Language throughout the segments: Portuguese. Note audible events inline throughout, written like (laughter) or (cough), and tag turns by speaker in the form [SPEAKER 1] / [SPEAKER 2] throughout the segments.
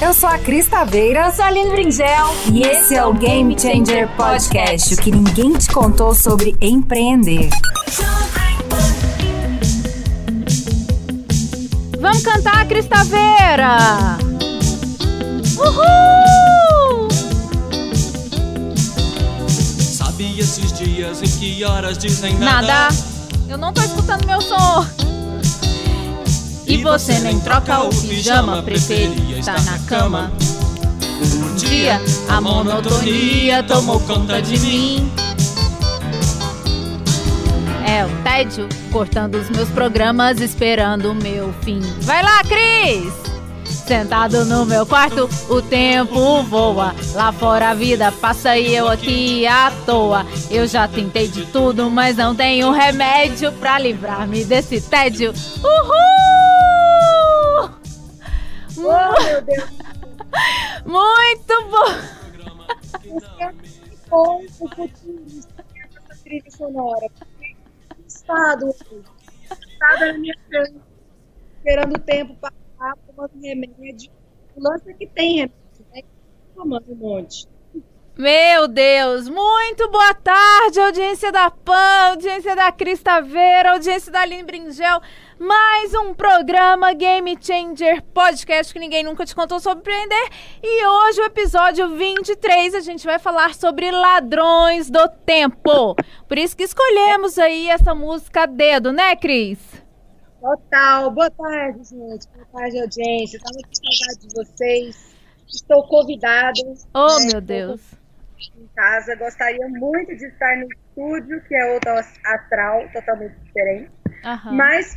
[SPEAKER 1] Eu sou a Cris Taveira.
[SPEAKER 2] Eu sou a Aline Bringel.
[SPEAKER 1] E esse é o Game Changer Podcast, o que ninguém te contou sobre empreender.
[SPEAKER 2] Vamos cantar, Cris Taveira! Uhul!
[SPEAKER 3] Sabe esses dias em que horas dizem nada?
[SPEAKER 2] Nada. Eu não tô escutando meu som. E você nem troca o pijama, preferia estar na cama. Um dia a monotonia tomou conta de mim. É o tédio cortando os meus programas, esperando o meu fim. Vai lá, Cris! Sentado no meu quarto, o tempo voa. Lá fora a vida passa e eu aqui à toa. Eu já tentei de tudo, mas não tenho remédio pra livrar-me desse tédio. Uhul!
[SPEAKER 4] Oh, meu Deus. (laughs)
[SPEAKER 2] Muito bom!
[SPEAKER 4] É bom o futurista essa trilha sonora. Estado, estado na minha frente, esperando o tempo passar, tomando remédio. O lance é que tem remédio, né? Tomando um monte.
[SPEAKER 2] Meu Deus, muito boa tarde, audiência da PAN, audiência da Cris Taveira, audiência da Aline Bringel. Mais um programa Game Changer Podcast que ninguém nunca te contou sobre empreender. E hoje, o episódio 23, a gente vai falar sobre ladrões do tempo. Por isso que escolhemos aí essa música dedo, né, Cris?
[SPEAKER 4] Total. Boa tarde, gente. Boa tarde, audiência. Tava com saudade de vocês. Estou convidada.
[SPEAKER 2] Oh,
[SPEAKER 4] né,
[SPEAKER 2] meu Deus.
[SPEAKER 4] Em casa. Gostaria muito de estar no estúdio, que é outro astral, totalmente diferente.
[SPEAKER 2] Aham.
[SPEAKER 4] Mas,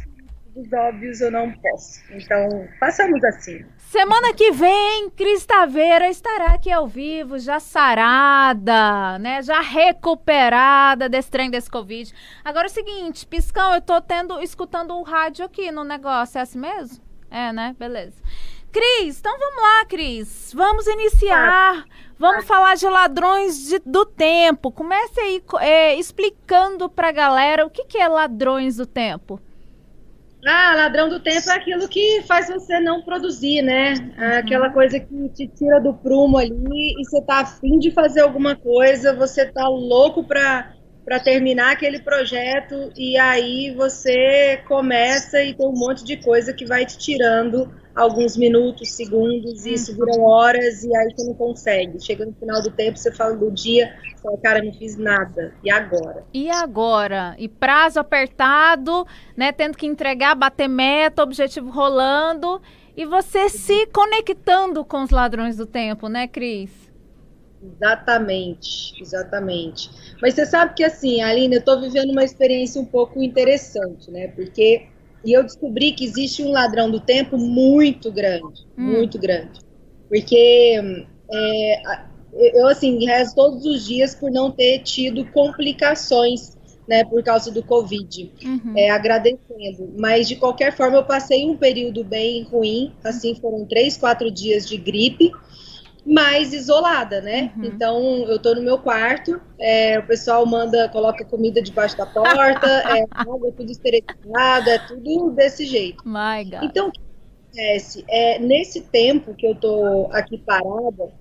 [SPEAKER 4] dos óbvios, eu não posso. Então, passamos assim.
[SPEAKER 2] Semana que vem, Cris Taveira estará aqui ao vivo, já sarada, né? Já recuperada desse trem desse Covid. Agora é o seguinte, Piscão, eu tô tendo, escutando o rádio aqui no negócio, é assim mesmo? É, né? Beleza. Cris, então vamos lá, Cris. Vamos iniciar. Vamos falar de ladrões de- do tempo. Comece aí é, explicando pra galera o que, que é ladrões do tempo.
[SPEAKER 4] Ah, ladrão do tempo é aquilo que faz você não produzir, né? É Aquela coisa que te tira do prumo ali e você tá afim de fazer alguma coisa, você tá louco pra, pra terminar aquele projeto e aí você começa e tem um monte de coisa que vai te tirando alguns minutos, segundos, e isso viram horas e aí você não consegue. Chega no final do tempo, você fala do dia, fala, cara, não fiz nada. E agora?
[SPEAKER 2] E agora? E prazo apertado, né? Tendo que entregar, bater meta, objetivo rolando. E você se conectando com os ladrões do tempo, né, Cris?
[SPEAKER 4] Exatamente, exatamente. Mas você sabe que assim, Aline, eu estou vivendo uma experiência um pouco interessante, né? Porque e eu descobri que existe um ladrão do tempo muito grande,
[SPEAKER 2] Hum.
[SPEAKER 4] muito grande. Porque é, a- eu assim rezo todos os dias por não ter tido complicações, né? Por causa do Covid
[SPEAKER 2] Uhum.
[SPEAKER 4] é, agradecendo. Mas de qualquer forma, eu passei um período bem ruim, assim, foram três, quatro dias de gripe, mas isolada, né?
[SPEAKER 2] Uhum.
[SPEAKER 4] Então, eu tô no meu quarto, é, o pessoal manda, coloca comida debaixo da porta, (laughs) é, água tudo esterilizado, é tudo desse jeito.
[SPEAKER 2] My God.
[SPEAKER 4] Então, o que acontece? É, nesse tempo que eu tô aqui parada,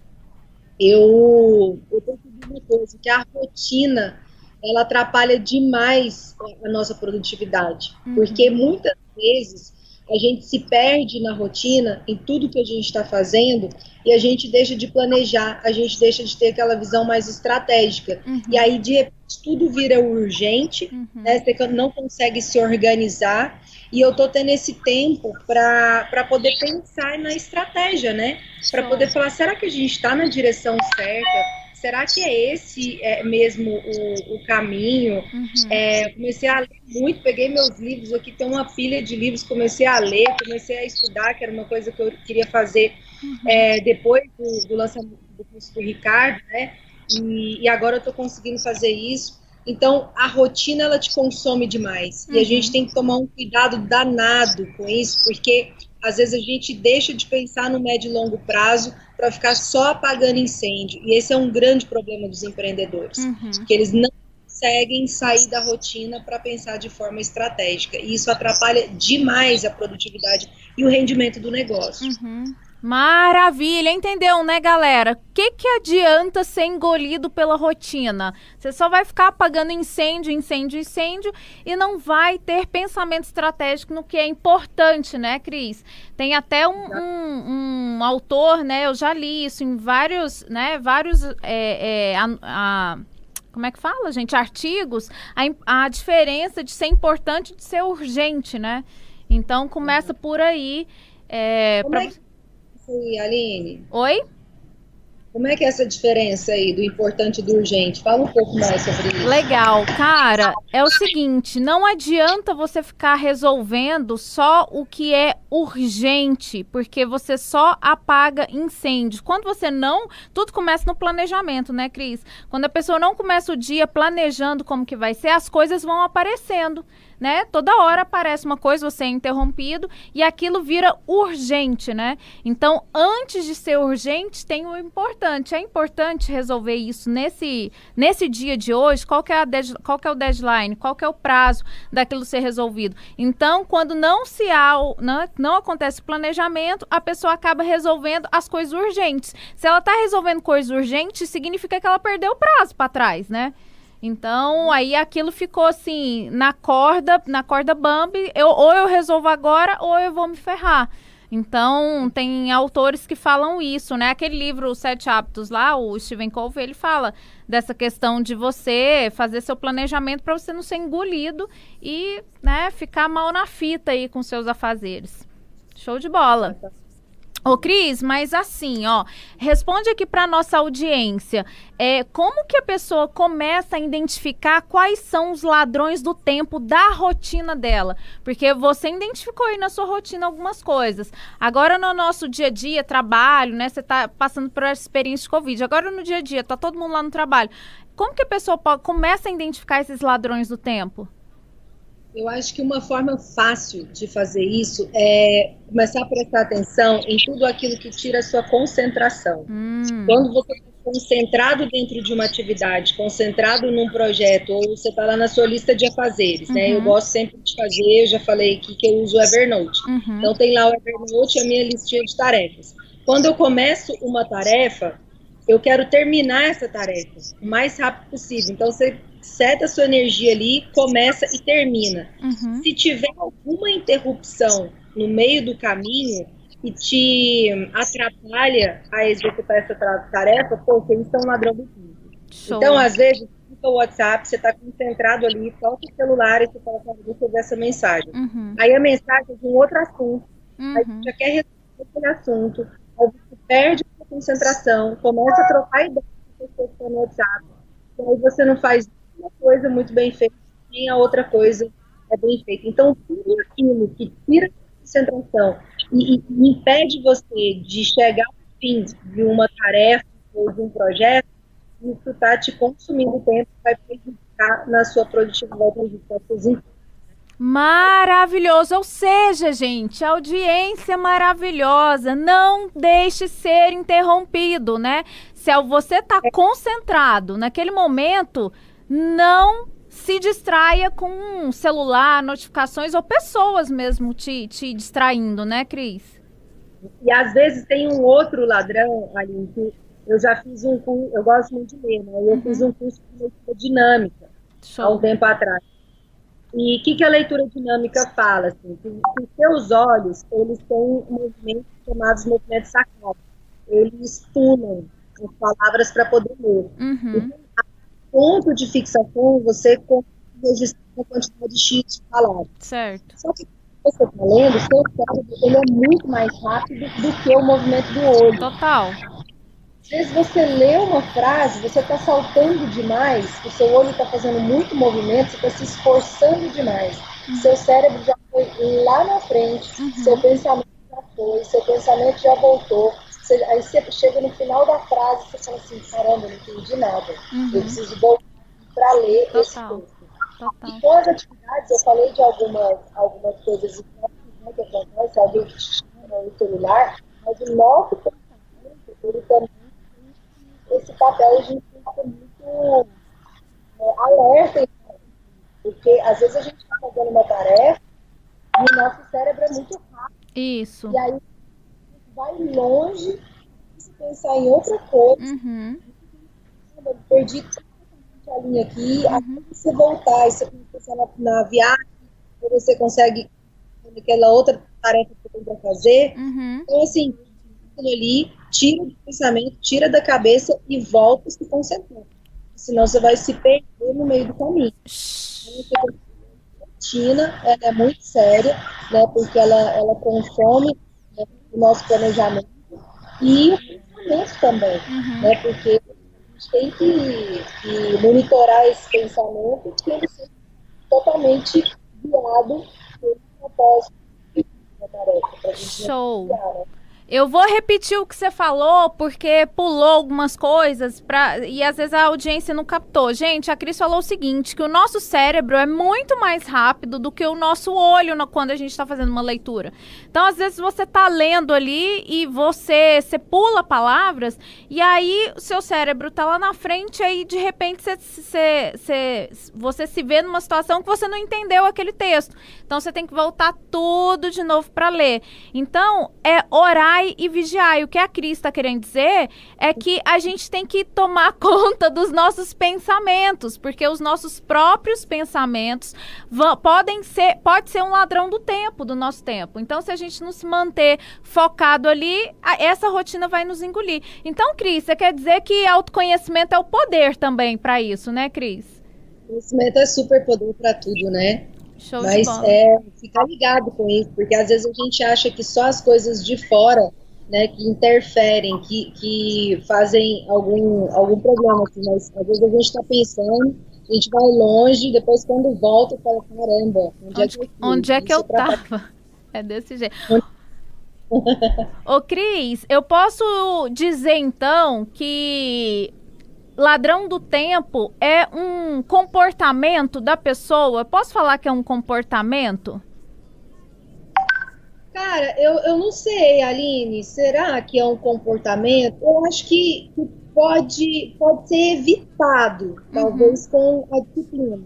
[SPEAKER 4] eu, eu percebi uma coisa, que a rotina, ela atrapalha demais a nossa produtividade.
[SPEAKER 2] Uhum.
[SPEAKER 4] Porque muitas vezes a gente se perde na rotina, em tudo que a gente está fazendo, e a gente deixa de planejar, a gente deixa de ter aquela visão mais estratégica.
[SPEAKER 2] Uhum.
[SPEAKER 4] E aí, de repente, tudo vira urgente,
[SPEAKER 2] Uhum.
[SPEAKER 4] né? Você não consegue se organizar. E eu tô tendo esse tempo para poder pensar na estratégia, né? Para poder falar, será que a gente está na direção certa? Será que é esse é, mesmo o, o caminho?
[SPEAKER 2] Uhum.
[SPEAKER 4] É, comecei a ler muito, peguei meus livros aqui, tem uma pilha de livros, comecei a ler, comecei a estudar, que era uma coisa que eu queria fazer
[SPEAKER 2] Uhum.
[SPEAKER 4] é, depois do, do lançamento do curso do Ricardo, né? E, e agora eu estou conseguindo fazer isso. Então, a rotina, ela te consome demais. E
[SPEAKER 2] Uhum.
[SPEAKER 4] a gente tem que tomar um cuidado danado com isso, porque às vezes a gente deixa de pensar no médio e longo prazo para ficar só apagando incêndio. E esse é um grande problema dos empreendedores,
[SPEAKER 2] Uhum.
[SPEAKER 4] que eles não conseguem sair da rotina para pensar de forma estratégica. E isso atrapalha demais a produtividade e o rendimento do negócio.
[SPEAKER 2] Uhum. Maravilha, entendeu, né, galera? O que, que adianta ser engolido pela rotina? Você só vai ficar apagando incêndio, incêndio, incêndio e não vai ter pensamento estratégico no que é importante, né, Cris? Tem até um, um, um autor, né? Eu já li isso em vários, né? Vários. É, é, a, a, como é que fala, gente? Artigos, a, a diferença de ser importante e de ser urgente, né? Então começa por aí. É, pra...
[SPEAKER 4] é que aí, Aline?
[SPEAKER 2] Oi?
[SPEAKER 4] Como é que é essa diferença aí do importante e do urgente? Fala um pouco mais sobre isso.
[SPEAKER 2] Legal, cara, é o seguinte, não adianta você ficar resolvendo só o que é urgente, porque você só apaga incêndios. Quando você não, tudo começa no planejamento, né, Cris? Quando a pessoa não começa o dia planejando como que vai ser, as coisas vão aparecendo né? Toda hora aparece uma coisa, você é interrompido e aquilo vira urgente, né? Então, antes de ser urgente, tem o importante. É importante resolver isso nesse, nesse dia de hoje. Qual é a qual é o deadline? Qual é o prazo daquilo ser resolvido? Então, quando não se há, não, não acontece planejamento, a pessoa acaba resolvendo as coisas urgentes. Se ela está resolvendo coisas urgentes, significa que ela perdeu o prazo para trás, né? Então, aí aquilo ficou assim, na corda, na corda Bambi, eu, ou eu resolvo agora ou eu vou me ferrar. Então, tem autores que falam isso, né? Aquele livro, Os Sete Hábitos lá, o Stephen Covey, ele fala dessa questão de você fazer seu planejamento para você não ser engolido e, né, ficar mal na fita aí com seus afazeres. Show de bola. Ô, Cris, mas assim, ó, responde aqui para nossa audiência. É, como que a pessoa começa a identificar quais são os ladrões do tempo da rotina dela? Porque você identificou aí na sua rotina algumas coisas. Agora no nosso dia a dia, trabalho, né? Você tá passando por essa experiência de Covid. Agora no dia a dia, tá todo mundo lá no trabalho. Como que a pessoa começa a identificar esses ladrões do tempo?
[SPEAKER 4] Eu acho que uma forma fácil de fazer isso é começar a prestar atenção em tudo aquilo que tira a sua concentração.
[SPEAKER 2] Hum.
[SPEAKER 4] Quando você está concentrado dentro de uma atividade, concentrado num projeto, ou você está lá na sua lista de afazeres,
[SPEAKER 2] uhum.
[SPEAKER 4] né? Eu gosto sempre de fazer, eu já falei aqui que eu uso o Evernote.
[SPEAKER 2] Uhum.
[SPEAKER 4] Então tem lá o Evernote e a minha listinha de tarefas. Quando eu começo uma tarefa, eu quero terminar essa tarefa o mais rápido possível. Então você seta a sua energia ali, começa e termina.
[SPEAKER 2] Uhum.
[SPEAKER 4] Se tiver alguma interrupção no meio do caminho que te atrapalha a executar essa tarefa, pô, é um ladrão do tempo. Então, às vezes, o WhatsApp, você está concentrado ali, toca o celular e você fala, cara, deixa eu ver essa mensagem.
[SPEAKER 2] Uhum.
[SPEAKER 4] Aí a mensagem é de um outro assunto,
[SPEAKER 2] Uhum.
[SPEAKER 4] aí você já quer resolver aquele assunto, aí você perde a concentração, começa a trocar ideia com a pessoa que está no WhatsApp, e aí você não faz uma coisa muito bem feita, nem a outra coisa é bem feita. Então, tudo aquilo que tira a concentração e, e, e impede você de chegar ao fim de uma tarefa ou de um projeto, isso está te consumindo tempo, vai prejudicar na sua produtividade, prejudicar seus
[SPEAKER 2] Maravilhoso, ou seja, gente, audiência maravilhosa, não deixe ser interrompido, né? Se você está concentrado naquele momento, não se distraia com celular, notificações ou pessoas mesmo te, te distraindo, né, Cris?
[SPEAKER 4] E às vezes tem um outro ladrão ali que eu já fiz um curso, eu gosto muito de ler, né? Eu
[SPEAKER 2] Uhum.
[SPEAKER 4] fiz um curso de leitura dinâmica há um
[SPEAKER 2] Show.
[SPEAKER 4] tempo atrás. E o que, que a leitura dinâmica fala? Assim, que, que os seus olhos, eles têm movimentos chamados movimentos sacados. Eles pulam as palavras para poder ler.
[SPEAKER 2] Uhum.
[SPEAKER 4] Ponto de fixação, você registrar uma quantidade X de palavras.
[SPEAKER 2] Certo.
[SPEAKER 4] Só que você está lendo, o seu cérebro ele é muito mais rápido do que o movimento do olho.
[SPEAKER 2] Total.
[SPEAKER 4] Às vezes você lê uma frase, você está saltando demais, o seu olho está fazendo muito movimento, você está se esforçando demais. Seu cérebro já foi lá na frente,
[SPEAKER 2] Uhum.
[SPEAKER 4] seu pensamento já foi, seu pensamento já voltou. Você- aí você chega no final da frase e você fala assim, caramba, não entendi nada. Eu
[SPEAKER 2] Uhum.
[SPEAKER 4] preciso voltar para ler esse
[SPEAKER 2] Total.
[SPEAKER 4] texto.
[SPEAKER 2] Total.
[SPEAKER 4] E com as atividades, eu falei de algumas, algumas coisas né, que acontece, alguém que chama o celular, mas o nosso pensamento, ele também tem esse papel de ficar muito é, alerta, porque às vezes a gente está fazendo uma tarefa e o nosso cérebro é muito rápido,
[SPEAKER 2] Isso.
[SPEAKER 4] e aí vai longe de pensar em outra coisa.
[SPEAKER 2] Uhum.
[SPEAKER 4] Perdi a linha aqui, uhum. você voltar, e você pensar na, na viagem, você consegue aquela outra tarefa que tem para fazer.
[SPEAKER 2] Uhum.
[SPEAKER 4] Então, assim, ali, tira do pensamento, tira da cabeça e volta se concentrar. Senão você vai se perder no meio do caminho. A rotina ela é muito séria, né, porque ela, ela consome o nosso planejamento e o pensamento também,
[SPEAKER 2] uhum.
[SPEAKER 4] né, porque a gente tem que, que monitorar esse pensamento que ele seja totalmente guiado pelo propósito da tarefa.
[SPEAKER 2] Show! Guiar, né? Eu vou repetir o que você falou, porque pulou algumas coisas pra, e às vezes a audiência não captou. Gente, a Cris falou o seguinte: que o nosso cérebro é muito mais rápido do que o nosso olho no, quando a gente está fazendo uma leitura. Então, às vezes, você está lendo ali e você, você pula palavras, e aí o seu cérebro está lá na frente, aí de repente você, você, você, você se vê numa situação que você não entendeu aquele texto. Então, você tem que voltar tudo de novo para ler. Então, é orar orai e vigiai. O que a Cris está querendo dizer é que a gente tem que tomar (laughs) conta dos nossos pensamentos, porque os nossos próprios pensamentos podem ser, pode ser um ladrão do tempo, do nosso tempo. Então, se a gente não se manter focado ali, essa rotina vai nos engolir. Então, Cris, você quer dizer que autoconhecimento é o poder também para isso, né, Cris?
[SPEAKER 4] Conhecimento é super poder para tudo, né?
[SPEAKER 2] Show
[SPEAKER 4] Mas é ficar ligado com isso, porque às vezes a gente acha que só as coisas de fora, né, que interferem, que, que fazem algum, algum problema, assim, mas às vezes a gente está pensando, a gente vai longe, depois quando volta, fala, caramba,
[SPEAKER 2] onde, onde é que eu, onde é que eu tava? (laughs) É desse jeito. Ô, Cris, eu posso dizer então que ladrão do tempo é um comportamento da pessoa? Posso falar que é um comportamento?
[SPEAKER 4] Cara, eu, eu não sei, Aline. Será que é um comportamento? Eu acho que, pode, pode ser evitado, talvez uhum. com a disciplina.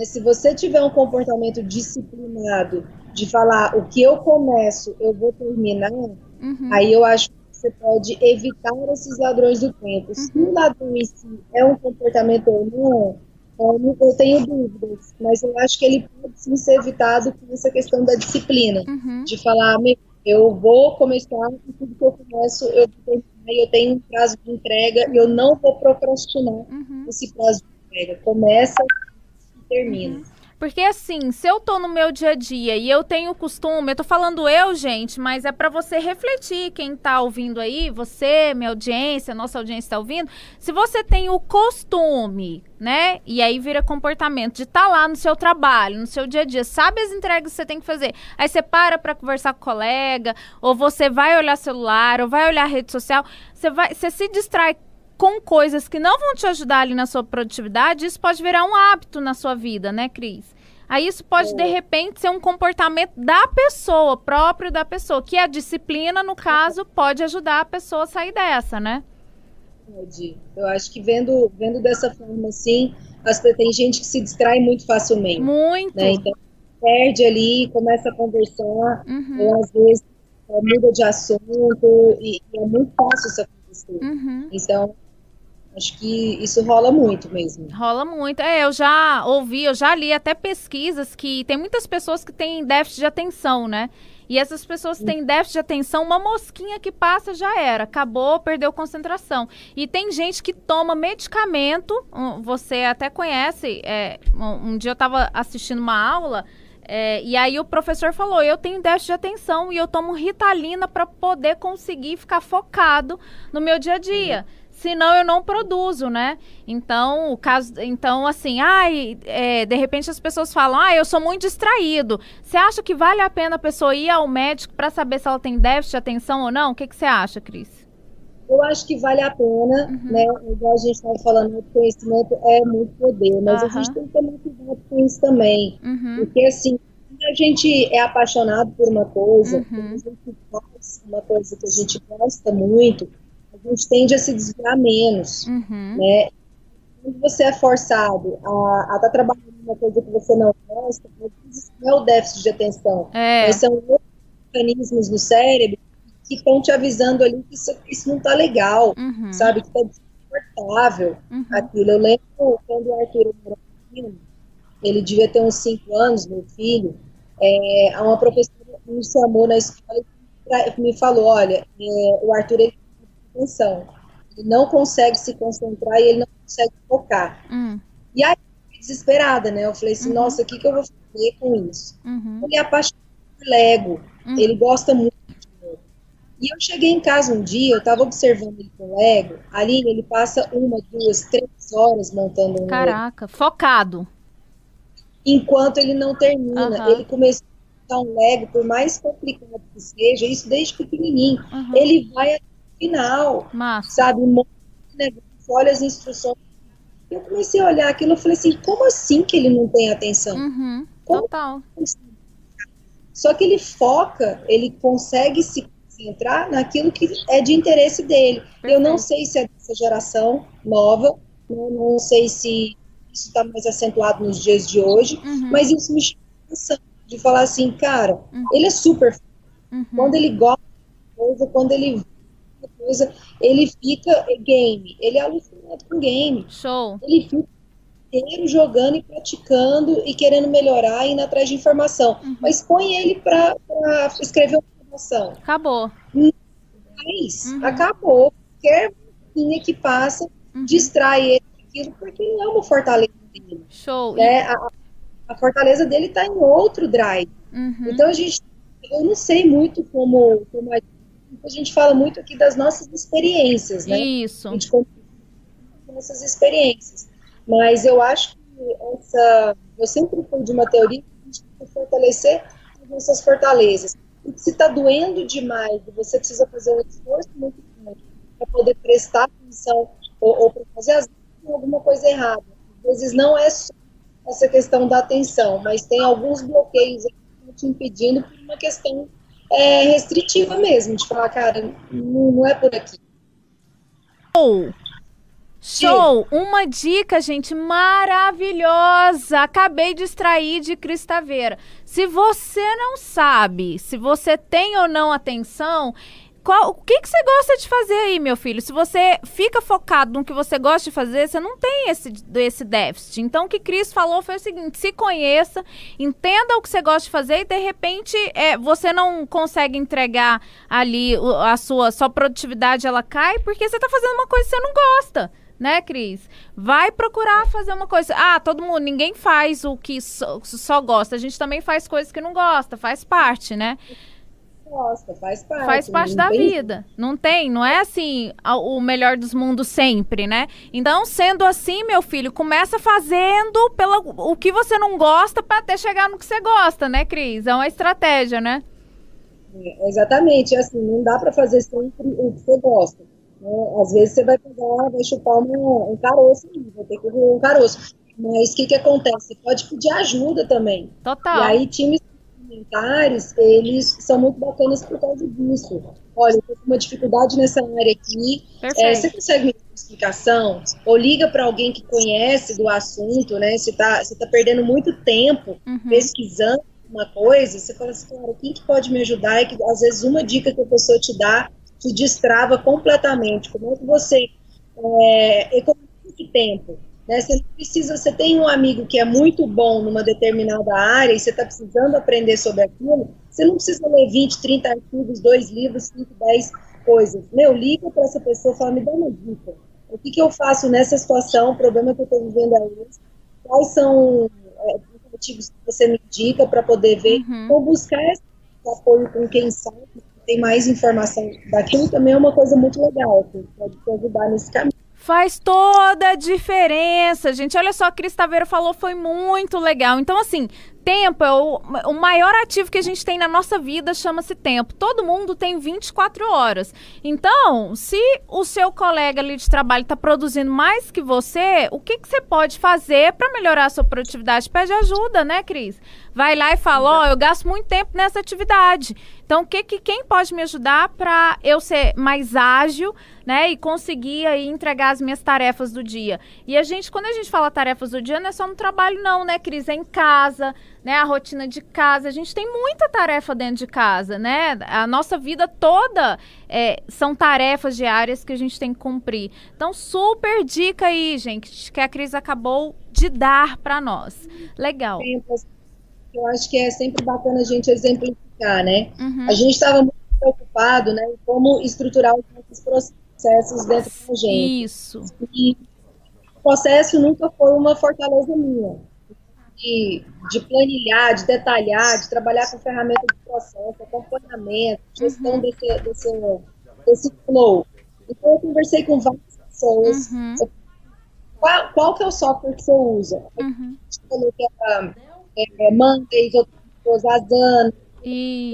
[SPEAKER 4] Se você tiver um comportamento disciplinado de falar o que eu começo, eu vou terminar, uhum. aí eu acho você pode evitar esses ladrões do tempo. Uhum. Se o ladrão em si é um comportamento ou não, eu tenho dúvidas, mas eu acho que ele pode sim ser evitado com essa questão da disciplina,
[SPEAKER 2] uhum.
[SPEAKER 4] de falar, eu vou começar e tudo que eu começo, eu, eu tenho um prazo de entrega e eu não vou procrastinar
[SPEAKER 2] uhum.
[SPEAKER 4] esse prazo de entrega. Começa e termina. Uhum.
[SPEAKER 2] Porque assim, se eu tô no meu dia a dia e eu tenho costume, eu tô falando eu, gente, mas é para você refletir, quem tá ouvindo aí, você, minha audiência, nossa audiência tá ouvindo, se você tem o costume, né? E aí vira comportamento de estar tá lá no seu trabalho, no seu dia a dia, sabe as entregas que você tem que fazer. Aí você para para conversar com o colega, ou você vai olhar celular, ou vai olhar rede social, você vai, você se distrai com coisas que não vão te ajudar ali na sua produtividade, isso pode virar um hábito na sua vida, né, Cris? Aí isso pode, de repente, ser um comportamento da pessoa, próprio da pessoa, que a disciplina, no caso, pode ajudar a pessoa a sair dessa, né?
[SPEAKER 4] Pode. Eu acho que vendo, vendo dessa forma assim, as, tem gente que se distrai muito facilmente.
[SPEAKER 2] Muito.
[SPEAKER 4] Né? Então, perde ali, começa a conversar,
[SPEAKER 2] uhum.
[SPEAKER 4] ou às vezes muda de assunto, e, e é muito fácil isso acontecer.
[SPEAKER 2] Uhum.
[SPEAKER 4] Então, Acho que isso rola muito mesmo.
[SPEAKER 2] Rola muito. É, eu já ouvi, eu já li até pesquisas que tem muitas pessoas que têm déficit de atenção, né? E essas pessoas que têm déficit de atenção, uma mosquinha que passa já era, acabou, perdeu concentração. E tem gente que toma medicamento, você até conhece, é, um, dia eu estava assistindo uma aula, é, e aí o professor falou, eu tenho déficit de atenção e eu tomo Ritalina para poder conseguir ficar focado no meu dia a dia. Uhum senão eu não produzo, né? Então, o caso, então assim, ai, é, de repente as pessoas falam, ah, eu sou muito distraído. Você acha que vale a pena a pessoa ir ao médico para saber se ela tem déficit de atenção ou não? O que, que você acha, Cris?
[SPEAKER 4] Eu acho que vale a pena, uhum. né? Igual a gente estava falando, o conhecimento é muito poder, mas uhum. a gente tem que ter muito cuidado com isso também.
[SPEAKER 2] Uhum.
[SPEAKER 4] Porque assim, a gente é apaixonado por uma coisa,
[SPEAKER 2] uhum.
[SPEAKER 4] a gente faz uma coisa que a gente gosta muito, a gente tende a se desviar menos,
[SPEAKER 2] uhum.
[SPEAKER 4] né? Quando você é forçado a estar tá trabalhando uma coisa que você não gosta, não é o déficit de atenção,
[SPEAKER 2] é.
[SPEAKER 4] mas são outros mecanismos no cérebro que estão te avisando ali que isso, isso não tá legal,
[SPEAKER 2] Uhum.
[SPEAKER 4] sabe? Que tá desconfortável
[SPEAKER 2] Uhum.
[SPEAKER 4] aquilo. Eu lembro quando o Arthur era pequeno, ele devia ter uns 5 anos, meu filho, é, uma professora me chamou na escola e me falou, olha, é, o Arthur ele atenção, ele não consegue se concentrar e ele não consegue focar.
[SPEAKER 2] Hum,
[SPEAKER 4] E aí, eu fiquei desesperada, né? Eu falei assim,
[SPEAKER 2] Uhum.
[SPEAKER 4] nossa, o que, que eu vou fazer com isso?
[SPEAKER 2] uhum,
[SPEAKER 4] Ele é apaixonado por Lego,
[SPEAKER 2] Uhum.
[SPEAKER 4] ele gosta muito de Lego. E eu cheguei em casa um dia, eu estava observando ele com Lego, ali ele passa uma, duas, três horas montando um Lego.
[SPEAKER 2] Caraca, focado.
[SPEAKER 4] enquanto ele não termina. Ele começou a montar um Lego, por mais complicado que seja, isso desde pequenininho.
[SPEAKER 2] Uhum.
[SPEAKER 4] Ele vai final,
[SPEAKER 2] Massa.
[SPEAKER 4] sabe? Monta o negócio, olha as instruções. Eu comecei a olhar aquilo e falei assim, como assim que ele não tem atenção?
[SPEAKER 2] Uhum.
[SPEAKER 4] Como
[SPEAKER 2] Total.
[SPEAKER 4] Só que ele foca, ele consegue se concentrar naquilo que é de interesse dele. Eu não
[SPEAKER 2] Perfeito.
[SPEAKER 4] sei se é dessa geração nova, né? não sei se isso está mais acentuado nos dias de hoje,
[SPEAKER 2] Uhum.
[SPEAKER 4] mas isso me chama atenção, de falar assim, cara,
[SPEAKER 2] Uhum.
[SPEAKER 4] ele é super.
[SPEAKER 2] Uhum.
[SPEAKER 4] Quando ele gosta de coisa, quando ele coisa, ele fica é game, ele é alucinado com game.
[SPEAKER 2] Show.
[SPEAKER 4] Ele fica inteiro jogando e praticando e querendo melhorar e indo atrás de informação.
[SPEAKER 2] Uhum.
[SPEAKER 4] Mas põe ele para escrever uma informação.
[SPEAKER 2] Acabou.
[SPEAKER 4] Mas
[SPEAKER 2] Uhum.
[SPEAKER 4] acabou. Qualquer linha que passa
[SPEAKER 2] Uhum.
[SPEAKER 4] distrai ele daquilo porque ele é uma fortaleza dele.
[SPEAKER 2] Show.
[SPEAKER 4] Né? A, a fortaleza dele está em outro drive.
[SPEAKER 2] Uhum.
[SPEAKER 4] Então a gente, eu não sei muito como, como a, a gente fala muito aqui das nossas experiências, né?
[SPEAKER 2] Isso.
[SPEAKER 4] A gente nossas experiências. Mas eu acho que essa, eu sempre fui de uma teoria que a gente tem que fortalecer as nossas fortalezas. E se está doendo demais, você precisa fazer um esforço muito grande para poder prestar atenção ou, ou para fazer às vezes alguma coisa errada. Às vezes não é só essa questão da atenção, mas tem alguns bloqueios que estão te impedindo por uma questão é, restritiva mesmo, de falar, cara, não, não é por aqui.
[SPEAKER 2] Show! Show! Uma dica, gente, maravilhosa! Acabei de extrair de Cristaveira. Se você não sabe se você tem ou não atenção, qual, o que, que você gosta de fazer aí, meu filho? Se você fica focado no que você gosta de fazer, você não tem esse, esse déficit. Então, o que Cris falou foi o seguinte: se conheça, entenda o que você gosta de fazer e, de repente, é, você não consegue entregar ali a sua, sua produtividade, ela cai porque você está fazendo uma coisa que você não gosta. Né, Cris? Vai procurar fazer uma coisa. Ah, todo mundo, ninguém faz o que só, só gosta. A gente também faz coisas que não gosta, faz parte, né?
[SPEAKER 4] Gosta, faz parte.
[SPEAKER 2] faz parte
[SPEAKER 4] não
[SPEAKER 2] da
[SPEAKER 4] tem-
[SPEAKER 2] vida. Não tem, não é assim o melhor dos mundos sempre, né? Então, sendo assim, meu filho, começa fazendo pela, o que você não gosta para até chegar no que você gosta, né, Cris? É uma estratégia, né?
[SPEAKER 4] É, exatamente, assim, não dá para fazer sempre o que você gosta. né? Às vezes você vai pegar, vai chupar uma- um caroço, ali, vai ter que um caroço. Mas o que, que acontece? Você pode pedir ajuda também.
[SPEAKER 2] Total.
[SPEAKER 4] E aí, times complementares, eles são muito bacanas por causa disso. Olha, eu tô com uma dificuldade nessa área aqui, é, você consegue me dar uma explicação? Ou liga para alguém que conhece do assunto, né? Você está você tá perdendo muito tempo
[SPEAKER 2] Uhum.
[SPEAKER 4] pesquisando uma coisa, você fala assim, cara, quem que pode me ajudar? E que às vezes uma dica que a pessoa te dá te destrava completamente. Como é que você é, economiza esse tempo? Né? Você precisa, você tem um amigo que é muito bom numa determinada área e você está precisando aprender sobre aquilo, você não precisa ler 20, 30 artigos, dois livros, 5, 10 coisas. Meu, liga para essa pessoa e fala, me dá uma dica. O que, que eu faço nessa situação, o problema que eu estou vivendo aí? Quais são é, os artigos que você me indica para poder ver?
[SPEAKER 2] Uhum.
[SPEAKER 4] Ou buscar esse apoio com quem sabe, tem mais informação daquilo também é uma coisa muito legal, que pode te ajudar nesse caminho.
[SPEAKER 2] Faz toda a diferença, gente. Olha só, a Cris Taveira falou, foi muito legal. Então, assim, tempo é o, o maior ativo que a gente tem na nossa vida, chama-se tempo. Todo mundo tem 24 horas. Então, se o seu colega ali de trabalho está produzindo mais que você, o que, que você pode fazer para melhorar a sua produtividade? Pede ajuda, né, Cris? Vai lá e fala, ó, eu gasto muito tempo nessa atividade. Então, que, que quem pode me ajudar para eu ser mais ágil, né, e conseguir aí entregar as minhas tarefas do dia? E a gente, quando a gente fala tarefas do dia, não é só no trabalho não, né, Cris? É em casa, né, a rotina de casa. A gente tem muita tarefa dentro de casa, né? A nossa vida toda é, são tarefas diárias que a gente tem que cumprir. Então, super dica aí, gente, que a Cris acabou de dar para nós. Legal.
[SPEAKER 4] Eu acho que é sempre bacana a gente exemplificar, né? Uhum. A gente estava muito preocupado, né, em como estruturar os nossos processos dentro da gente.
[SPEAKER 2] Isso.
[SPEAKER 4] E o processo nunca foi uma fortaleza minha. De, de, planilhar, de detalhar, de trabalhar com ferramenta de processo, acompanhamento, gestão uhum. desse, desse, desse flow. Então, eu conversei com várias pessoas. Uhum. Qual, qual que é o software que você usa? Uhum. A gente falou que era é, Mondays, outras pessoas, Asana.
[SPEAKER 2] E...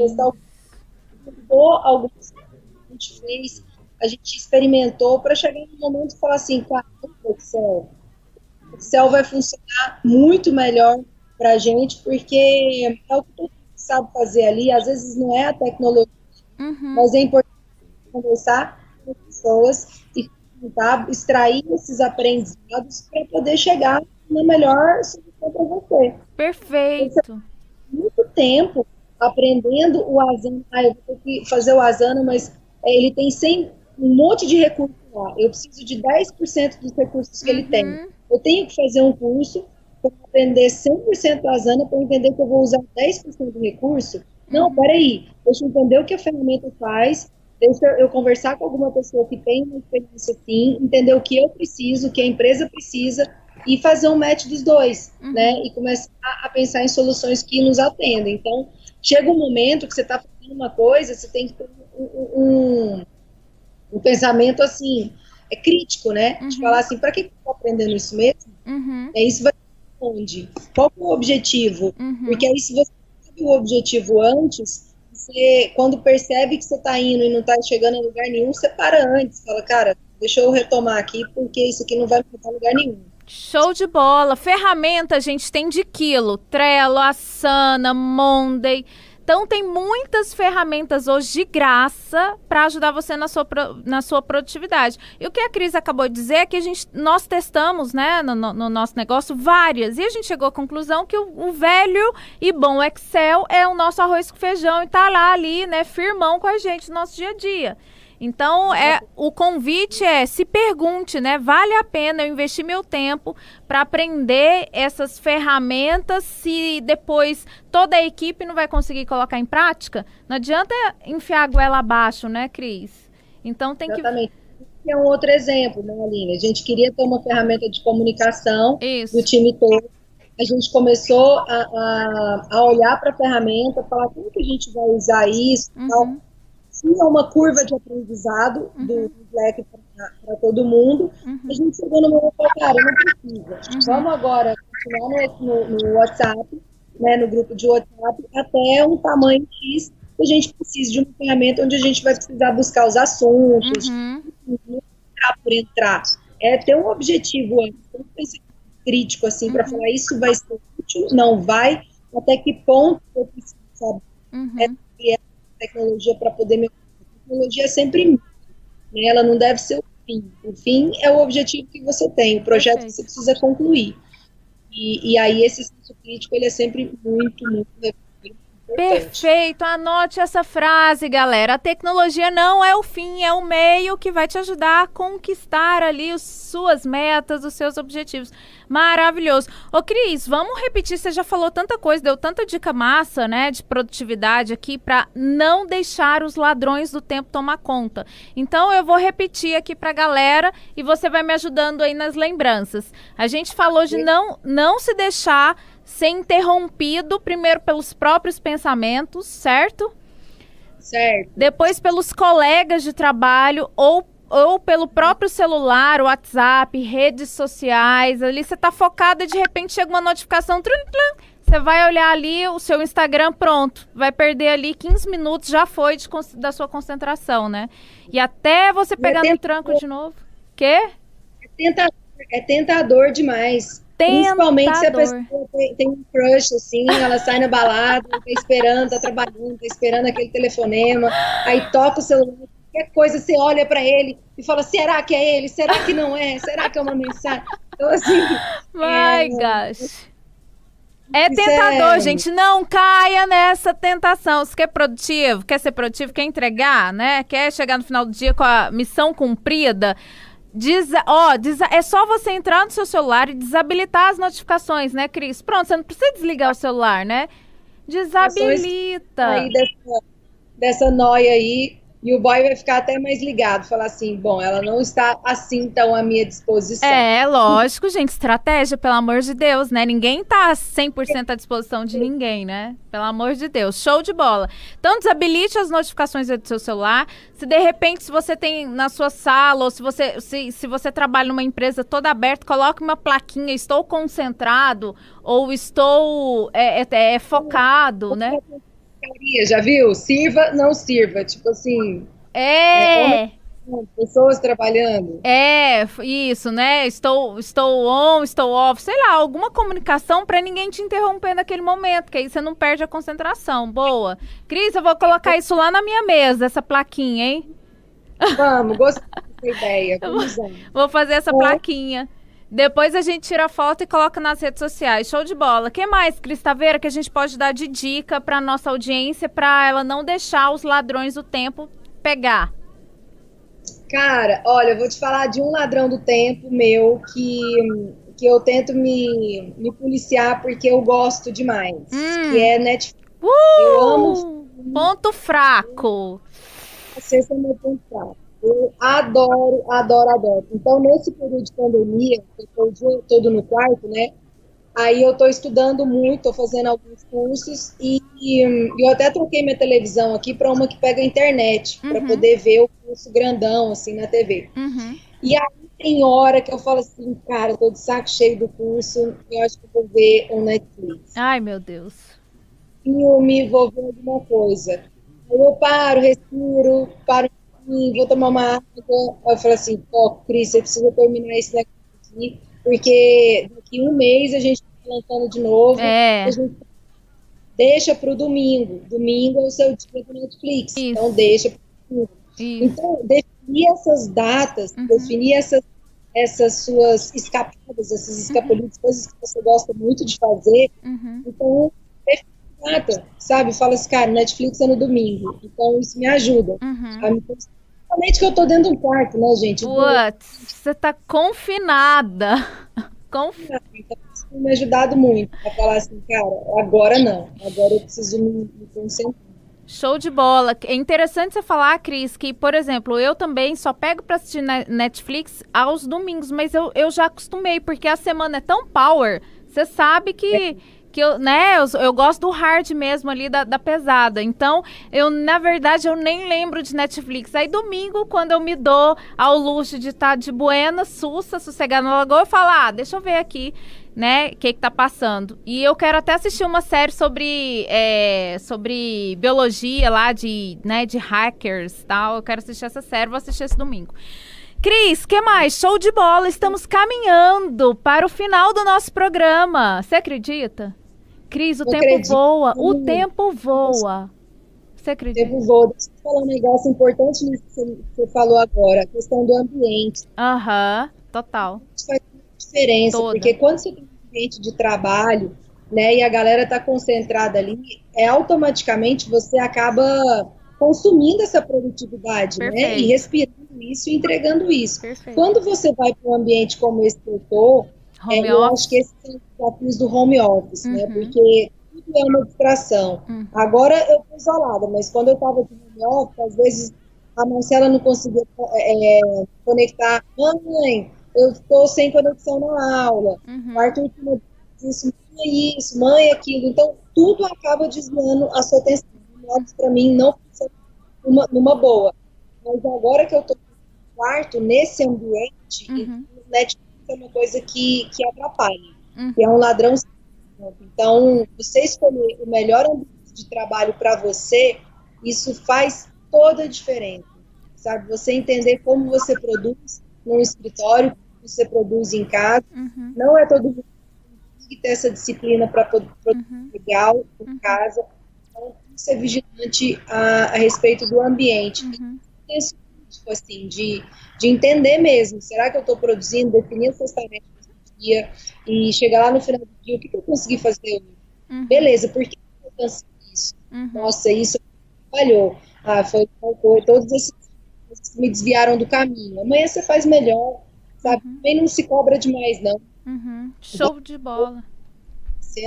[SPEAKER 4] alguns a gente fez, a gente experimentou para chegar no momento e falar assim, cara, o Excel, o Excel vai funcionar muito melhor para a gente, porque é o que todo mundo sabe fazer ali, às vezes não é a tecnologia, uhum. mas é importante conversar com as pessoas e tentar extrair esses aprendizados para poder chegar na melhor solução para você.
[SPEAKER 2] Perfeito.
[SPEAKER 4] Muito tempo aprendendo o Asana. Ah, eu vou ter que fazer o Asana, mas é, ele tem 100, um monte de recursos lá. Eu preciso de 10% dos recursos que uhum. ele tem. Uhum. Eu tenho que fazer um curso para aprender 100% do Asana para entender que eu vou usar 10% do recurso. Não, uhum. peraí, deixa eu entender o que a ferramenta faz, deixa eu conversar com alguma pessoa que tem uma experiência assim, entender o que eu preciso, o que a empresa precisa, e fazer um match dos dois, uhum. né? E começar a pensar em soluções que nos atendem. Então, chega um momento que você está fazendo uma coisa, você tem que ter um, um, um pensamento assim, é crítico, né? Uhum. De falar assim, para que eu estou aprendendo isso mesmo? Uhum. É isso vai onde? Qual é o objetivo? Uhum. Porque aí se você sabe o objetivo antes, você, quando percebe que você está indo e não está chegando em lugar nenhum, você para antes, fala, cara, deixa eu retomar aqui, porque isso aqui não vai me levar a lugar nenhum.
[SPEAKER 2] Show de bola. Ferramenta a gente tem de quilo. Trello, Asana, Monday. Então tem muitas ferramentas hoje de graça para ajudar você na sua, na sua produtividade. E o que a Cris acabou de dizer é que a gente, nós testamos né, no, no nosso negócio várias. E a gente chegou à conclusão que o, o, velho e bom Excel é o nosso arroz com feijão e tá lá ali, né, firmão com a gente no nosso dia a dia. Então, é o convite é se pergunte, né? Vale a pena eu investir meu tempo para aprender essas ferramentas se depois toda a equipe não vai conseguir colocar em prática? Não adianta enfiar a goela abaixo, né, Cris? Então tem
[SPEAKER 4] Exatamente. que é um outro exemplo, né, Aline? A gente queria ter uma ferramenta de comunicação Isso. do time todo. A gente começou a, a, a olhar para a ferramenta, falar como que a gente vai usar isso, uhum. tal tinha uma curva de aprendizado uhum. do, Slack para todo mundo. Uhum. A gente chegou no momento e cara, não precisa. Uhum. Vamos agora continuar no, no, WhatsApp, né, no grupo de WhatsApp, até um tamanho X que a gente precisa de uma ferramenta onde a gente vai precisar buscar os assuntos, uhum. entrar por entrar. É ter um objetivo antes, um crítico assim, para uhum. falar isso vai ser útil, não vai, até que ponto eu preciso saber. Uhum. É, é tecnologia para poder melhorar. A tecnologia é sempre né? ela não deve ser o fim. O fim é o objetivo que você tem, o projeto Perfeito. que você precisa concluir. E, e aí esse senso crítico ele é sempre muito, muito
[SPEAKER 2] Perfeito, anote essa frase, galera. A tecnologia não é o fim, é o meio que vai te ajudar a conquistar ali as suas metas, os seus objetivos. Maravilhoso. Ô, Cris, vamos repetir, você já falou tanta coisa, deu tanta dica massa, né, de produtividade aqui para não deixar os ladrões do tempo tomar conta. Então eu vou repetir aqui pra galera e você vai me ajudando aí nas lembranças. A gente falou de não não se deixar ser interrompido primeiro pelos próprios pensamentos, certo?
[SPEAKER 4] Certo.
[SPEAKER 2] Depois pelos colegas de trabalho ou ou pelo próprio celular, WhatsApp, redes sociais. Ali você tá focado e de repente chega uma notificação, você vai olhar ali o seu Instagram, pronto. Vai perder ali 15 minutos, já foi de, da sua concentração, né? E até você pegar no tranco de novo. Quê?
[SPEAKER 4] É tentador, é tentador demais Principalmente se a pessoa tem, tem, um crush, assim, ela sai na balada, tá esperando, tá trabalhando, tá esperando aquele telefonema, aí toca o celular, qualquer coisa, você olha para ele e fala, será que é ele? Será que não é? Será que é uma mensagem? Então, assim...
[SPEAKER 2] My é, gosh. É tentador, é... gente. Não caia nessa tentação. Você quer produtivo, quer ser produtivo, quer entregar, né? Quer chegar no final do dia com a missão cumprida. Desa ó, desa é só você entrar no seu celular e desabilitar as notificações, né, Cris? Pronto, você não precisa desligar o celular, né? Desabilita.
[SPEAKER 4] Aí dessa, dessa noia aí, e o boy vai ficar até mais ligado, falar assim: bom, ela não está assim tão à minha disposição.
[SPEAKER 2] É, lógico, gente, estratégia, pelo amor de Deus, né? Ninguém tá 100% à disposição de ninguém, né? Pelo amor de Deus, show de bola. Então, desabilite as notificações do seu celular. Se de repente, se você tem na sua sala, ou se você, se, se você trabalha numa empresa toda aberta, coloque uma plaquinha: estou concentrado, ou estou é, é, é focado, né?
[SPEAKER 4] Já viu? Sirva, não sirva. Tipo assim.
[SPEAKER 2] É. é
[SPEAKER 4] pessoas trabalhando.
[SPEAKER 2] É, isso, né? Estou, estou on, estou off, sei lá, alguma comunicação para ninguém te interromper naquele momento, que aí você não perde a concentração. Boa. Cris, eu vou colocar isso lá na minha mesa, essa plaquinha, hein?
[SPEAKER 4] Vamos, gostei dessa ideia. (laughs) Vamos
[SPEAKER 2] vou fazer essa plaquinha. Depois a gente tira a foto e coloca nas redes sociais. Show de bola. O que mais, Cris Taveira, que a gente pode dar de dica para nossa audiência para ela não deixar os ladrões do tempo pegar?
[SPEAKER 4] Cara, olha, eu vou te falar de um ladrão do tempo meu que, que eu tento me, me policiar porque eu gosto demais. Hum. Que é Netflix.
[SPEAKER 2] Uh, eu amo. Ponto fraco.
[SPEAKER 4] Esse é meu ponto fraco. Eu adoro, adoro, adoro. Então, nesse período de pandemia, eu estou o dia todo no quarto, né? Aí eu estou estudando muito, estou fazendo alguns cursos e, e, eu até troquei minha televisão aqui para uma que pega a internet, uhum. para poder ver o curso grandão, assim, na TV.
[SPEAKER 2] Uhum.
[SPEAKER 4] E aí tem hora que eu falo assim, cara, tô de saco cheio do curso, eu acho que vou ver um Netflix.
[SPEAKER 2] Ai, meu Deus.
[SPEAKER 4] E eu me envolver em alguma coisa. Aí eu paro, respiro, paro vou tomar uma água. eu falei assim, ó, Cris, você precisa terminar esse daqui, porque daqui um mês a gente tá lançando de novo.
[SPEAKER 2] É.
[SPEAKER 4] A gente deixa para o domingo. Domingo é o seu dia do Netflix. Isso. Então deixa para domingo. Então, definir essas datas, uhum. definir essas, essas suas escapadas, esses uhum. escapulitos, uhum. coisas que você gosta muito de fazer.
[SPEAKER 2] Uhum.
[SPEAKER 4] Então, data, sabe? Fala assim, cara, Netflix é no domingo. Então, isso me ajuda.
[SPEAKER 2] Uhum.
[SPEAKER 4] A me Principalmente que eu tô dentro de um quarto, né, gente?
[SPEAKER 2] What? Você tá confinada. (laughs) Confinada.
[SPEAKER 4] Então, isso tem me ajudado muito a falar assim, cara, agora não. Agora eu preciso me, me concentrar.
[SPEAKER 2] Show de bola. É interessante você falar, Cris, que, por exemplo, eu também só pego para assistir Netflix aos domingos, mas eu, eu já acostumei, porque a semana é tão power. Você sabe que. É que eu, né, eu, eu, gosto do hard mesmo ali, da, da, pesada. Então, eu, na verdade, eu nem lembro de Netflix. Aí, domingo, quando eu me dou ao luxo de estar tá de buena, sussa, sossegada na lagoa, eu falo, ah, deixa eu ver aqui, né, o que que tá passando. E eu quero até assistir uma série sobre, é, sobre biologia lá, de, né, de hackers tal. Eu quero assistir essa série, vou assistir esse domingo. Cris, que mais? Show de bola! Estamos caminhando para o final do nosso programa. Você acredita? Cris, o eu tempo acredito. voa, o tempo voa. Você acredita?
[SPEAKER 4] O tempo voa. Deixa eu falar um negócio importante nisso que você falou agora, a questão do ambiente.
[SPEAKER 2] Aham, uhum, total.
[SPEAKER 4] Isso faz diferença, Toda. porque quando você tem um ambiente de trabalho, né, e a galera está concentrada ali, é automaticamente você acaba consumindo essa produtividade, Perfeito. né, e respirando isso e entregando isso.
[SPEAKER 2] Perfeito.
[SPEAKER 4] Quando você vai para um ambiente como esse que eu estou, é, eu acho que esses são os desafios do home office, né? uhum. né? Porque tudo é uma distração. Uhum. Agora eu estou isolada, mas quando eu estava de home office, às vezes a Marcela não conseguia é, é conectar. Mãe, eu estou sem conexão na aula.
[SPEAKER 2] Uhum.
[SPEAKER 4] O Arthur tinha isso, mãe isso, mãe aquilo. Então, tudo acaba desviando a sua atenção. Para mim, não funciona numa, numa boa. Mas agora que eu estou quarto, nesse ambiente,
[SPEAKER 2] uhum.
[SPEAKER 4] Netflix é uma coisa que, que atrapalha, uhum. que é um ladrão. Então, você escolher o melhor ambiente de trabalho para você, isso faz toda a diferença, sabe? Você entender como você produz num escritório, como você produz em casa,
[SPEAKER 2] uhum.
[SPEAKER 4] não é todo mundo consegue ter essa disciplina para produzir
[SPEAKER 2] Uhum.
[SPEAKER 4] legal em
[SPEAKER 2] Uhum.
[SPEAKER 4] casa. Então, tem que ser vigilante a, a respeito do ambiente.
[SPEAKER 2] Uhum.
[SPEAKER 4] Tem crítico, assim, de, de entender mesmo, será que eu estou produzindo, definir essas tarefas do dia e chegar lá no final do dia, o que, que eu consegui fazer hoje?
[SPEAKER 2] Uhum.
[SPEAKER 4] Beleza, por que eu cansei isso?
[SPEAKER 2] Uhum.
[SPEAKER 4] Nossa, isso falhou. Ah, foi coisa, todos esses que me desviaram do caminho. Amanhã você faz melhor, sabe?
[SPEAKER 2] Uhum.
[SPEAKER 4] Também não se cobra demais, não.
[SPEAKER 2] Uhum. Show de bola.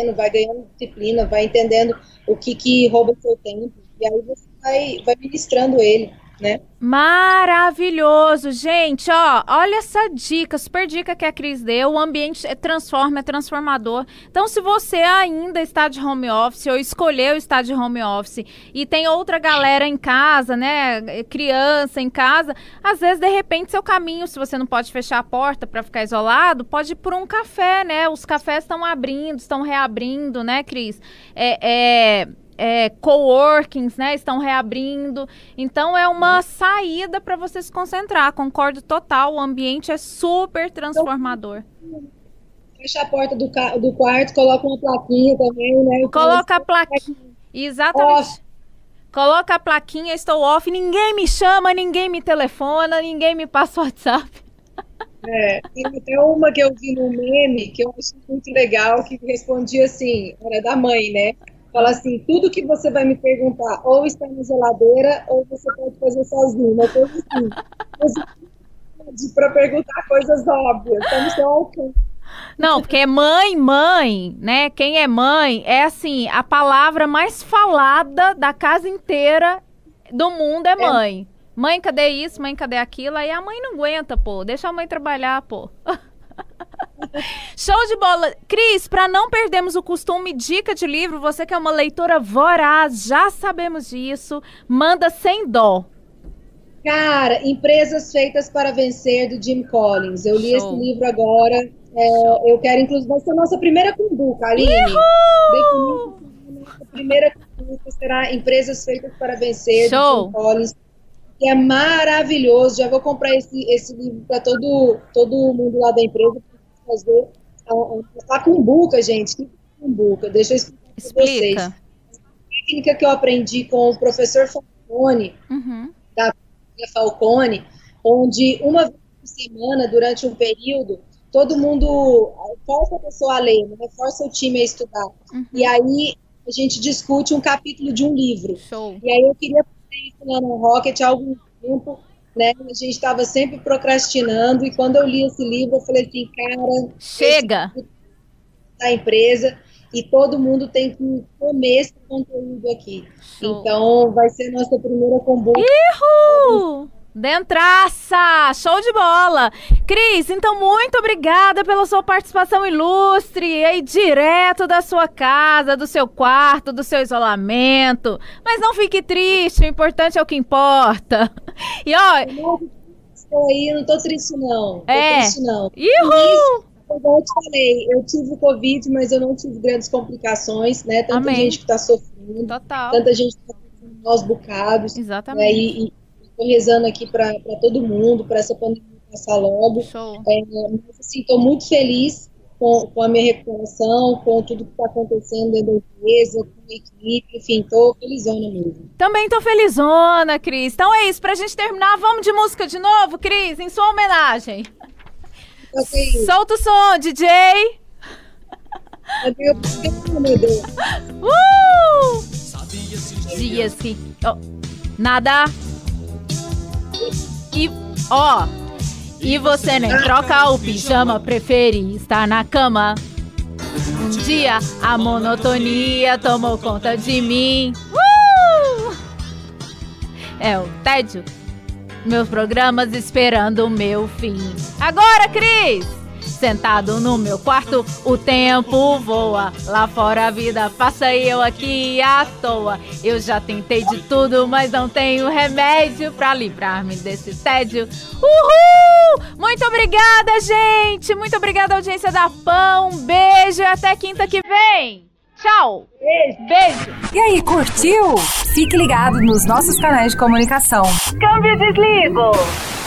[SPEAKER 4] Não vai ganhando disciplina, vai entendendo o que, que rouba o seu tempo. E aí você vai, vai ministrando ele, né?
[SPEAKER 2] Maravilhoso, gente, ó, olha essa dica, super dica que a Cris deu, o ambiente é transforma, é transformador. Então, se você ainda está de home office ou escolheu estar de home office e tem outra galera em casa, né, criança em casa, às vezes, de repente, seu caminho, se você não pode fechar a porta para ficar isolado, pode ir por um café, né, os cafés estão abrindo, estão reabrindo, né, Cris? É, é, é, coworkings, né, estão reabrindo. Então é uma saída para você se concentrar. Concordo total. O ambiente é super transformador.
[SPEAKER 4] Fecha a porta do, do quarto, coloca uma plaquinha também, né?
[SPEAKER 2] Coloca a plaquinha. Exatamente.
[SPEAKER 4] Off.
[SPEAKER 2] Coloca a plaquinha, estou off, ninguém me chama, ninguém me telefona, ninguém me passa o WhatsApp.
[SPEAKER 4] É, tem até uma que eu vi no meme que eu achei muito legal, que respondia assim, era da mãe, né? Fala assim, tudo que você vai me perguntar ou está na geladeira ou você pode fazer sozinho, uma coisa assim. Para perguntar coisas óbvias, está no seu alcance.
[SPEAKER 2] Não, porque mãe, mãe, né? Quem é mãe é assim, a palavra mais falada da casa inteira do mundo é mãe. Mãe, cadê isso? Mãe, cadê aquilo? Aí a mãe não aguenta, pô. Deixa a mãe trabalhar, pô. (laughs) Show de bola. Cris, para não perdermos o costume, dica de livro, você que é uma leitora voraz, já sabemos disso, manda sem dó.
[SPEAKER 4] Cara, Empresas Feitas para Vencer, do Jim Collins. Eu li
[SPEAKER 2] Show.
[SPEAKER 4] esse livro agora. É, eu quero, inclusive, vai ser a nossa primeira cumbuca, Aline.
[SPEAKER 2] Uhul!
[SPEAKER 4] Definindo que a primeira cumbuca será Empresas Feitas para Vencer,
[SPEAKER 2] Show.
[SPEAKER 4] do Jim Collins. Que é maravilhoso. Já vou comprar esse, esse livro para todo, todo mundo lá da empresa fazer a, a, a cumbuca, gente. Que cumbuca? Deixa eu explicar para vocês.
[SPEAKER 2] Explica.
[SPEAKER 4] técnica que eu aprendi com o professor Falcone,
[SPEAKER 2] Uhum.
[SPEAKER 4] Falcone, onde uma vez por semana, durante um período, todo mundo força a pessoa a ler, né? força o time a estudar.
[SPEAKER 2] Uhum.
[SPEAKER 4] E aí a gente discute um capítulo de um livro.
[SPEAKER 2] Show.
[SPEAKER 4] E aí eu queria fazer isso lá no Rocket há algum tempo, né? A gente estava sempre procrastinando, e quando eu li esse livro, eu falei assim, cara,
[SPEAKER 2] Chega.
[SPEAKER 4] da empresa, e todo mundo tem que comer esse conteúdo aqui.
[SPEAKER 2] Show.
[SPEAKER 4] Então, vai ser nossa primeira combo.
[SPEAKER 2] Uhul! Dentraça! Show de bola! Cris, então muito obrigada pela sua participação ilustre aí direto da sua casa, do seu quarto, do seu isolamento. Mas não fique triste, o importante é o que importa. (laughs) E ó,
[SPEAKER 4] Estou aí, não tô triste não. Tô
[SPEAKER 2] É.
[SPEAKER 4] triste não.
[SPEAKER 2] Uhul!
[SPEAKER 4] Como eu te falei, eu tive Covid, mas eu não tive grandes complicações, né? Tanta
[SPEAKER 2] Amém.
[SPEAKER 4] gente que tá sofrendo,
[SPEAKER 2] Total.
[SPEAKER 4] tanta gente que tá maus bocados, né?
[SPEAKER 2] Exatamente.
[SPEAKER 4] E, e tô rezando aqui para todo mundo, para essa pandemia passar logo.
[SPEAKER 2] Show.
[SPEAKER 4] É, mas, assim, tô muito feliz com, com a minha recuperação, com tudo que está acontecendo dentro da empresa, com a equipe, enfim, tô felizona mesmo.
[SPEAKER 2] Também tô felizona, Cris. Então é isso, pra gente terminar, vamos de música de novo, Cris, em sua homenagem.
[SPEAKER 4] Então, assim,
[SPEAKER 2] Solta o som, DJ! Uh! Dias que. ó, nada. E. Ó. E você nem troca o pijama, prefere estar na cama. Um dia a monotonia tomou conta de mim. Uh! É o tédio. Meus programas esperando o meu fim. Agora, Cris! Sentado no meu quarto, o tempo voa. Lá fora a vida passa e eu aqui à toa. Eu já tentei de tudo, mas não tenho remédio pra livrar-me desse tédio. Uhul! Muito obrigada, gente! Muito obrigada, audiência da Pão. Um beijo e até quinta que vem. Tchau! Beijo!
[SPEAKER 1] E aí, curtiu? Fique ligado nos nossos canais de comunicação.
[SPEAKER 2] Câmbio desligo!